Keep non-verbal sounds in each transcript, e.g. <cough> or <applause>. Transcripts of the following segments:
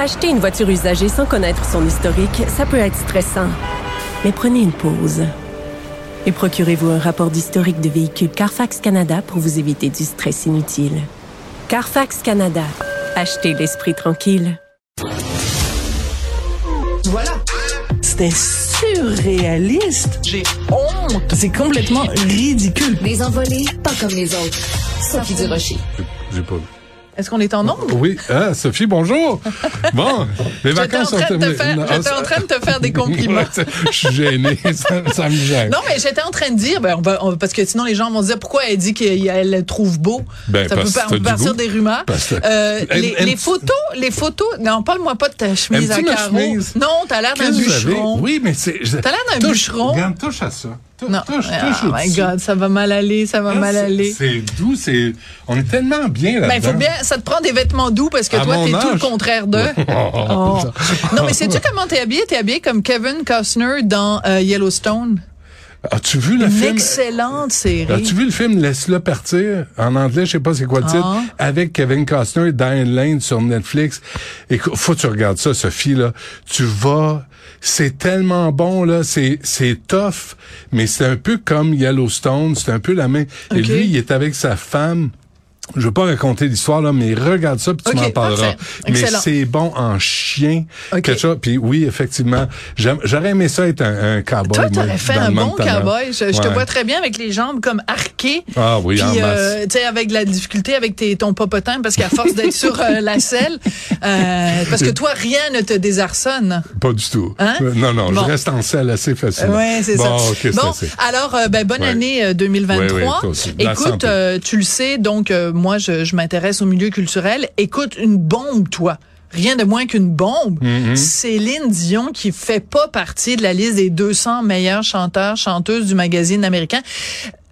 Acheter une voiture usagée sans connaître son historique, ça peut être stressant. Mais prenez une pause. Et procurez-vous un rapport d'historique de véhicule Carfax Canada pour vous éviter du stress inutile. Carfax Canada. Achetez l'esprit tranquille. Voilà. C'était surréaliste. J'ai honte. C'est complètement ridicule. Les envolés, pas comme les autres. Sophie Durocher. J'ai pas. Est-ce qu'on est en onde? Oui, ah, Sophie, bonjour. Bon, les vacances sont terminées. j'étais en train de te faire des compliments. Je suis gêné, <laughs> ça, ça me gêne. Non, mais j'étais en train de dire, ben, on va, on- parce que sinon les gens vont se dire pourquoi elle dit qu'elle le trouve beau? Ben, ça peut par- partir des rumeurs. Euh, les, photos, les photos. Non, parle-moi pas de ta chemise à carreaux. chemise? Non, t'as l'air d'un bûcheron. Oui, mais c'est. T'as l'air d'un bûcheron. Regarde, touche à ça. Non. Touche, touche my. God, ça va mal aller, ça va Ah, mal aller. C'est doux, c'est. On est tellement bien là-dedans. Ben, faut bien, ça te prend des vêtements doux parce que À toi, t'es tout le contraire d'eux. <laughs> Oh. Non, mais sais-tu comment t'es habillé? T'es habillé comme Kevin Costner dans euh, Yellowstone. As-tu vu le Une film? excellente série. As-tu vu le film Laisse-le partir? En anglais, je sais pas c'est quoi le titre. Ah. Avec Kevin Costner et Diane Lane sur Netflix. Écoute, faut que tu regardes ça, Sophie, là. Tu vas, c'est tellement bon, là. C'est, c'est tough, mais c'est un peu comme Yellowstone. C'est un peu la même. Et lui, il est avec sa femme. Je veux pas raconter l'histoire, là, mais regarde ça, puis tu Ok, m'en parleras. Mais c'est bon en chien. Ok. Quelque chose. Puis oui, effectivement, j'aurais aimé ça être un, un cowboy. Toi, t'aurais fait un bon cowboy. Je, je te vois très bien avec les jambes comme arquées. Ah oui, Puis, en euh, tu sais, avec de la difficulté avec tes, ton popotin, parce qu'à force d'être sur euh, la selle, euh, parce que toi, rien ne te désarçonne. Pas du tout. Hein? Euh, Non, non, Bon. je reste en selle assez facilement. Oui, c'est bon, ça. Bon, alors, euh, ben, bonne Ouais. année euh, 2023. Ouais, Écoute, tu le sais, donc moi, je, je m'intéresse au milieu culturel. Écoute, une bombe, toi. Rien de moins qu'une bombe. Mm-hmm. Céline Dion, qui fait pas partie de la liste des 200 meilleurs chanteurs, chanteuses du magazine américain.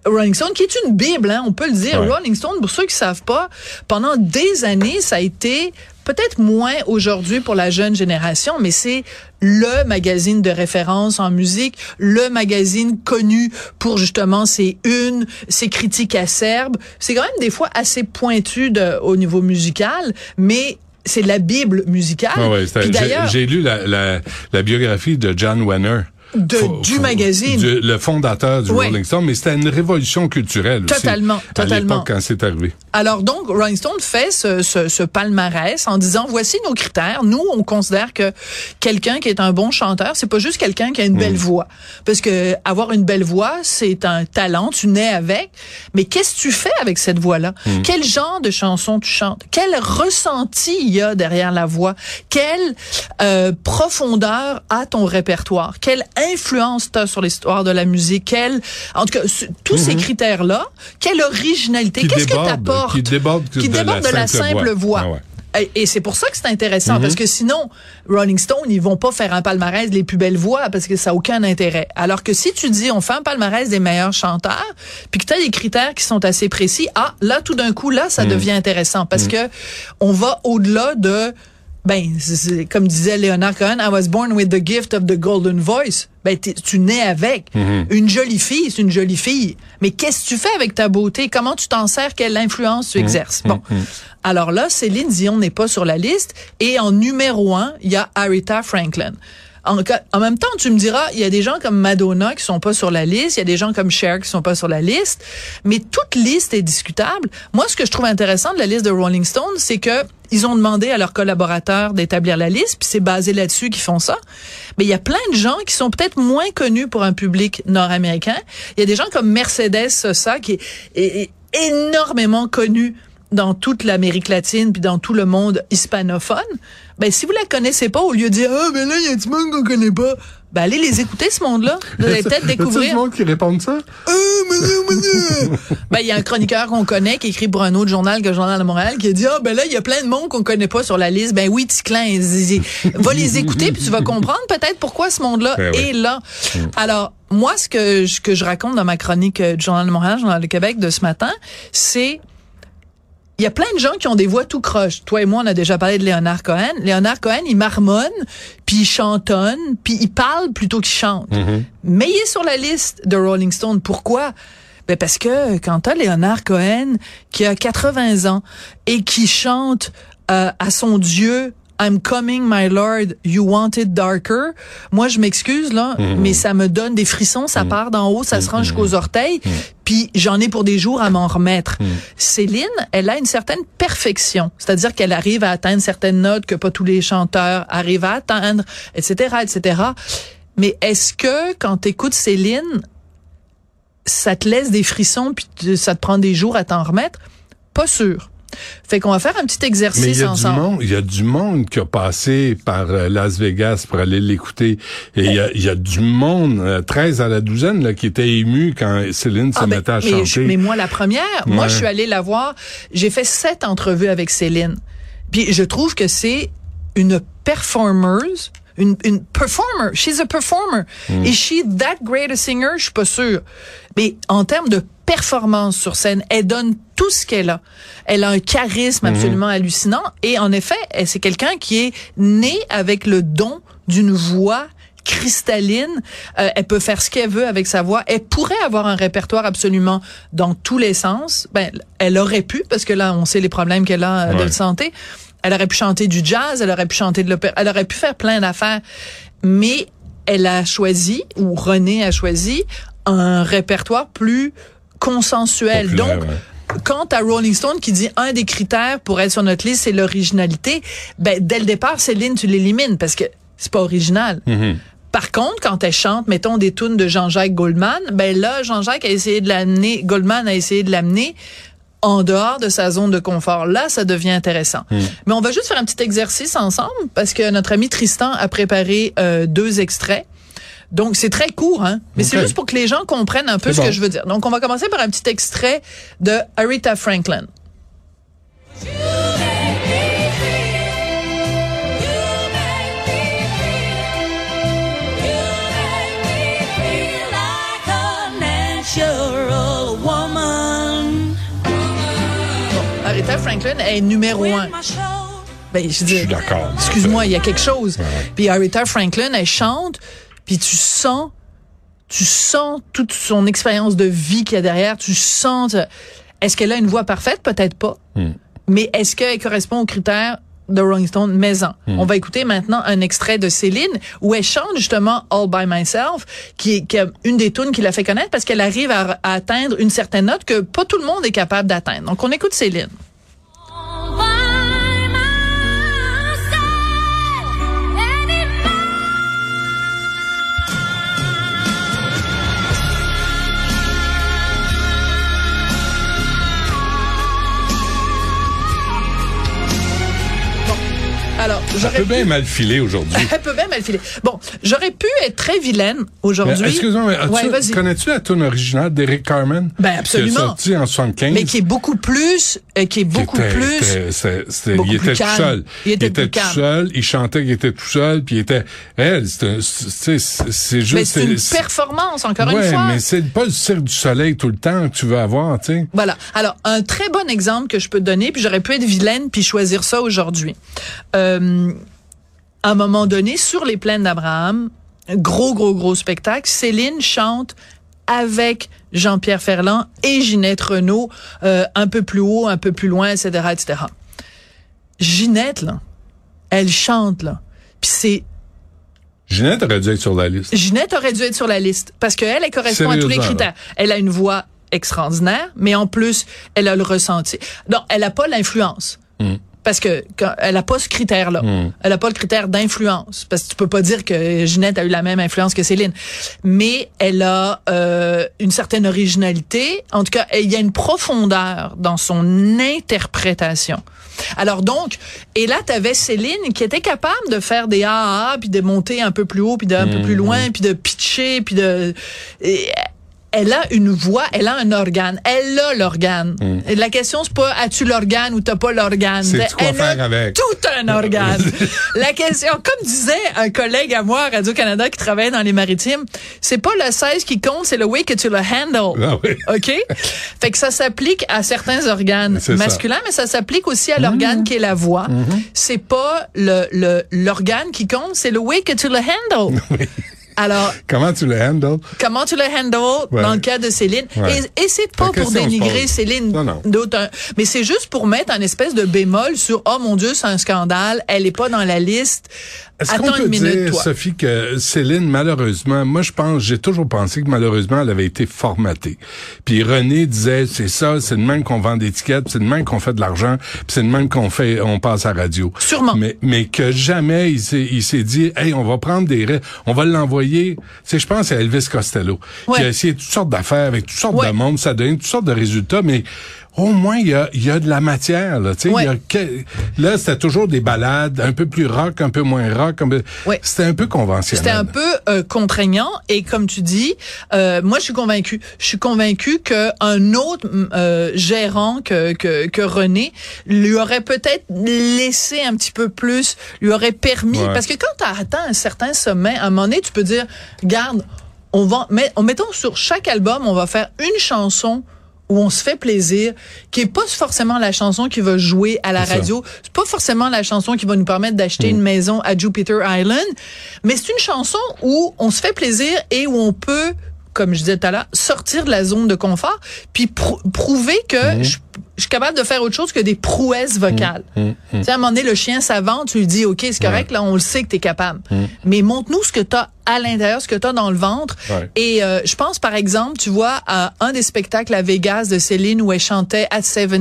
Rolling Stone, qui est une bible, hein, on peut le dire. Ouais. Rolling Stone, pour ceux qui savent pas, pendant des années, ça a été peut-être moins aujourd'hui pour la jeune génération, mais c'est le magazine de référence en musique, le magazine connu pour justement ses unes, ses critiques acerbes. C'est quand même des fois assez pointu de- au niveau musical, mais c'est la bible musicale. Ah ouais, c'était- Puis j'ai- d'ailleurs, J'ai lu la, la, la biographie de John Wenner. De- du magazine. du- le fondateur du. Rolling Stone, mais c'était une révolution culturelle aussi. Totalement, À totalement. l'époque, quand c'est arrivé. Alors donc, Rolling Stone fait ce, ce, ce palmarès en disant voici nos critères. Nous, on considère que quelqu'un qui est un bon chanteur, c'est pas juste quelqu'un qui a une belle voix, parce que avoir une belle voix, c'est un talent, tu nais avec. Mais qu'est-ce que tu fais avec cette voix-là? Quel genre de chanson tu chantes? Quel ressenti il y a derrière la voix? Quelle euh, profondeur a ton répertoire? Quelle influence t'as sur l'histoire de la musique Quelle, en tout cas, ce- tous ces critères-là. Quelle originalité? Qu'est-ce que t'apportes qui déborde qui de déborde la de la simple voix. voix. Ah ouais. Et, c'est pour ça que c'est intéressant, parce que sinon, Rolling Stone, ils vont pas faire un palmarès des plus belles voix, parce que ça a aucun intérêt. Alors que si tu dis, on fait un palmarès des meilleurs chanteurs, puis que tu as des critères qui sont assez précis, ah, là, tout d'un coup, là, ça devient intéressant, parce que on va au-delà de... Ben, c'est- c'est- comme disait Leonard Cohen, I was born with the gift of the golden voice. Ben, tu nais avec. Une jolie fille, c'est une jolie fille. Mais qu'est-ce que tu fais avec ta beauté? Comment tu t'en sers? Quelle influence tu exerces? Bon. Alors là, Céline Dion n'est pas sur la liste. Et en numéro un, il y a Aretha Franklin. En, en même temps, tu me diras, il y a des gens comme Madonna qui sont pas sur la liste, il y a des gens comme Cher qui sont pas sur la liste, mais toute liste est discutable. Moi, ce que je trouve intéressant de la liste de Rolling Stone, c'est que ils ont demandé à leurs collaborateurs d'établir la liste, puis c'est basé là-dessus qu'ils font ça. Mais il y a plein de gens qui sont peut-être moins connus pour un public nord-américain. Il y a des gens comme Mercedes Sosa qui est, est- est énormément connu dans toute l'Amérique latine puis dans tout le monde hispanophone. Ben si vous la connaissez pas, au lieu de dire ah ben là il y a du monde qu'on connaît pas, Ben, allez les écouter, ce monde-là. Vous allez <laughs> peut-être découvrir. monde qui répond ça? <laughs> Ben, il y a un chroniqueur qu'on connaît qui écrit pour un autre journal que le Journal de Montréal qui a dit, ah, ben là, il y a plein de monde qu'on connaît pas sur la liste. Ben oui, Ticlin, va les écouter puis tu vas comprendre peut-être pourquoi ce monde-là Ben oui. est là. Alors, moi, ce que, je- que je raconte dans ma chronique euh, du Journal de Montréal, Journal de Québec de ce matin, c'est il y a plein de gens qui ont des voix tout croche. Toi et moi, on a déjà parlé de Léonard Cohen. Léonard Cohen, il marmonne, puis il chantonne, puis il parle plutôt qu'il chante. Mais il est sur la liste de Rolling Stone. Pourquoi? Ben parce que quand t'as Léonard Cohen qui a 80 ans et qui chante euh, à son Dieu I'm coming, my Lord, you want it darker. Moi, je m'excuse, là, mais ça me donne des frissons, ça part d'en haut, ça se rend jusqu'aux orteils, puis j'en ai pour des jours à m'en remettre. Céline, elle a une certaine perfection, c'est-à-dire qu'elle arrive à atteindre certaines notes que pas tous les chanteurs arrivent à atteindre, etc., etc. Mais est-ce que quand t'écoutes Céline, ça te laisse des frissons puis ça te prend des jours à t'en remettre? Pas sûr. Fait qu'on va faire un petit Mais il exercice y a du ensemble. monde, il y a du monde qui a passé par euh, Las Vegas pour aller l'écouter. Et il y a, il y a du monde, euh, 13 à la douzaine, là, qui était ému quand Céline se Ah, ben, mettait à mais, chanter. je- mais moi, la première, moi, je suis allée la voir. J'ai fait sept entrevues avec Céline. Puis je trouve que c'est une performeuse, une, une performer. She's a performer. Hmm. Is she that great a singer? Je suis pas sûre. Mais en termes de performance sur scène, elle donne tout ce qu'elle a. Elle a un charisme Hmm. absolument hallucinant. Et en effet, c'est quelqu'un qui est né avec le don d'une voix cristalline. Euh, elle peut faire ce qu'elle veut avec sa voix. Elle pourrait avoir un répertoire absolument dans tous les sens. Ben, elle aurait pu, parce que là, on sait les problèmes qu'elle a euh, Ouais. de santé. Elle aurait pu chanter du jazz, elle aurait pu chanter de l'opéra, elle aurait pu faire plein d'affaires. Mais elle a choisi, ou René a choisi, un répertoire plus consensuel. Populaire, Donc, ouais. quant à Rolling Stone qui dit un des critères pour être sur notre liste, c'est l'originalité, ben, dès le départ, Céline, tu l'élimines parce que c'est pas original. Mm-hmm. Par contre, quand elle chante, mettons des tunes de Jean-Jacques Goldman, ben là, Jean-Jacques a essayé de l'amener, Goldman a essayé de l'amener en dehors de sa zone de confort. Là, ça devient intéressant. Mm. Mais on va juste faire un petit exercice ensemble parce que notre ami Tristan a préparé euh, deux extraits. Donc, c'est très court, hein? Mais c'est juste pour que les gens comprennent un peu ce bon. que je veux dire. Donc, on va commencer par un petit extrait de Aretha Franklin. Aretha Franklin est numéro un. Ben, je Je dis, suis d'accord. excuse-moi, il y a quelque chose. Puis Aretha Franklin, elle chante, puis tu sens, tu sens toute son expérience de vie qu'il y a derrière. Tu sens. Est-ce qu'elle a une voix parfaite? Peut-être pas. Mais est-ce qu'elle correspond aux critères de Rolling Stone? Maison. On va écouter maintenant un extrait de Céline où elle chante justement All by Myself, qui est, qui est une des tunes qui l'a fait connaître parce qu'elle arrive à, à atteindre une certaine note que pas tout le monde est capable d'atteindre. Donc on écoute Céline. Ça peut pu... bien mal filer aujourd'hui. <laughs> Elle peut bien mal filer. Bon, j'aurais pu être très vilaine aujourd'hui. Excuse-moi, mais Ouais, connais-tu la tune originale d'Eric Carmen? Ben, absolument. Qui est sortie en 75. Mais qui est beaucoup plus, euh, qui est qui beaucoup était- plus. était- beaucoup il plus était tout calme. seul. Il était tout calme. seul, il chantait qu'il était tout seul, puis il était elle, c'est juste Mais c'est une performance, encore ouais, une fois. mais c'est pas le cirque du soleil tout le temps que tu veux avoir, tu sais. Voilà. Alors, un très bon exemple que je peux te donner, puis j'aurais pu être vilaine puis choisir ça aujourd'hui. Euh, à un moment donné, sur les plaines d'Abraham, gros, gros, gros spectacle, Céline chante avec Jean-Pierre Ferland et Ginette Renault, euh, un peu plus haut, un peu plus loin, etc., etc. Ginette, là, elle chante, là. Puis c'est Ginette aurait dû être sur la liste. Ginette aurait dû être sur la liste parce qu'elle, elle correspond à tous les critères. Elle a une voix extraordinaire, mais en plus, elle a le ressenti. Non, elle a pas l'influence. Hmm. Parce que quand, elle a pas ce critère-là. Elle a pas le critère d'influence. Parce que tu peux pas dire que Ginette a eu la même influence que Céline. Mais elle a euh, une certaine originalité. En tout cas, il y a une profondeur dans son interprétation. Alors donc, et là, tu avais Céline qui était capable de faire des AAA, puis de monter un peu plus haut, puis d'un peu plus loin, puis de pitcher, puis de... et elle a une voix, elle a un organe. Elle a l'organe. Et La question, c'est pas as-tu l'organe ou t'as pas l'organe? Elle a avec? tout un organe. <laughs> La question, comme disait un collègue à moi à Radio-Canada qui travaillait dans les maritimes, c'est pas le 16 qui compte, c'est le way que tu le handles. Ah oui. OK? Fait que ça s'applique à certains organes ça. masculins, mais ça s'applique aussi à l'organe qui est la voix. C'est pas le, le, l'organe qui compte, c'est le way que tu le handles. <laughs> Alors, Comment tu le handles? comment tu le handles Ouais. dans le cas de Céline? Ouais. Et, et c'est pas pour dénigrer. Céline Non, non. d'autres, mais c'est juste pour mettre un espèce de bémol sur oh mon Dieu, c'est un scandale, elle est pas dans la liste. Est-ce qu'on peut minute, dire, toi. Sophie, que Céline, malheureusement, moi je pense, j'ai toujours pensé que malheureusement, elle avait été formatée. Puis René disait, c'est ça, c'est de même qu'on vend des tickets, c'est de même qu'on fait de l'argent, puis c'est de même qu'on fait, on passe à la radio. Sûrement. Mais, mais que jamais il s'est, il s'est dit, hey, on va prendre des, on va l'envoyer. Sais, je pense à Elvis Costello, Ouais. qui a essayé toutes sortes d'affaires avec toutes sortes Ouais. de monde, ça donne toutes sortes de résultats, mais au moins il y a, il y a de la matière là. Ouais. y a que- là c'était toujours des balades, un peu plus rock, un peu moins rock, un peu- Ouais. c'était un peu conventionnel. C'était un peu euh, contraignant et comme tu dis, euh, moi je suis convaincue. Je suis convaincue que un autre euh, gérant que, que que René lui aurait peut-être laissé un petit peu plus, lui aurait permis Ouais. parce que quand tu as atteint un certain sommet, à un moment donné, tu peux dire, garde, on va en mettons sur chaque album, on va faire une chanson où on se fait plaisir, qui est pas forcément la chanson qui va jouer à la radio, c'est pas forcément la chanson qui va nous permettre d'acheter Mm. une maison à Jupiter Island, mais c'est une chanson où on se fait plaisir et où on peut, comme je disais tout à l'heure, sortir de la zone de confort, puis prou- prouver que Mm. je, je suis capable de faire autre chose que des prouesses vocales. Mm. Tu sais, à un moment donné, le chien savant, tu lui dis, OK, c'est correct, là, on le sait que tu es capable. Mais montre-nous ce que tu as à l'intérieur, ce que tu as dans le ventre. Ouais. Et euh, je pense, par exemple, tu vois, à un des spectacles à Vegas de Céline où elle chantait At 17,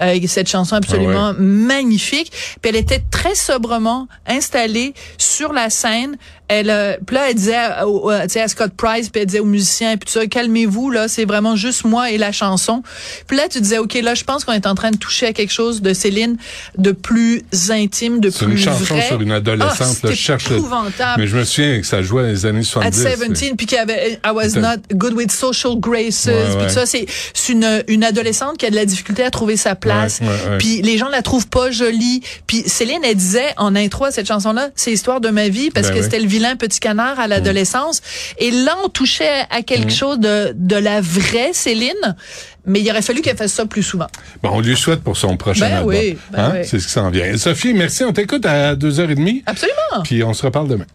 euh, cette chanson absolument Ah magnifique. Puis elle était très sobrement installée sur la scène. Elle, euh, puis là, elle disait, à- au- sais, à Scott Price, puis elle disait aux musiciens, puis tout ça, calmez-vous, là, c'est vraiment juste moi et la chanson. Puis là, tu disais, OK, là, je pense qu'on est en train de toucher à quelque chose de Céline de plus intime, de C'est plus une chanson vrai. sur une adolescente. là, c'était je cherche. Mais je me souviens que ça jouait dans les années At 70. 17, puis qu'il y avait I was not good with social graces, Ouais, puis tout ça c'est c'est une une adolescente qui a de la difficulté à trouver sa place, puis les gens la trouvent pas jolie. Puis Céline elle disait en intro à cette chanson là, c'est l'histoire de ma vie parce Ben que oui. c'était le vilain petit canard à l'adolescence et là on touchait à quelque Mm. chose de de la vraie Céline, mais il aurait fallu qu'elle fasse ça plus souvent. Bon, on lui souhaite pour son prochain Ben album. oui, ben Hein? oui. C'est ce qui s'en vient. Sophie, merci. On t'écoute à 2h30. Absolument. Puis on se reparle demain.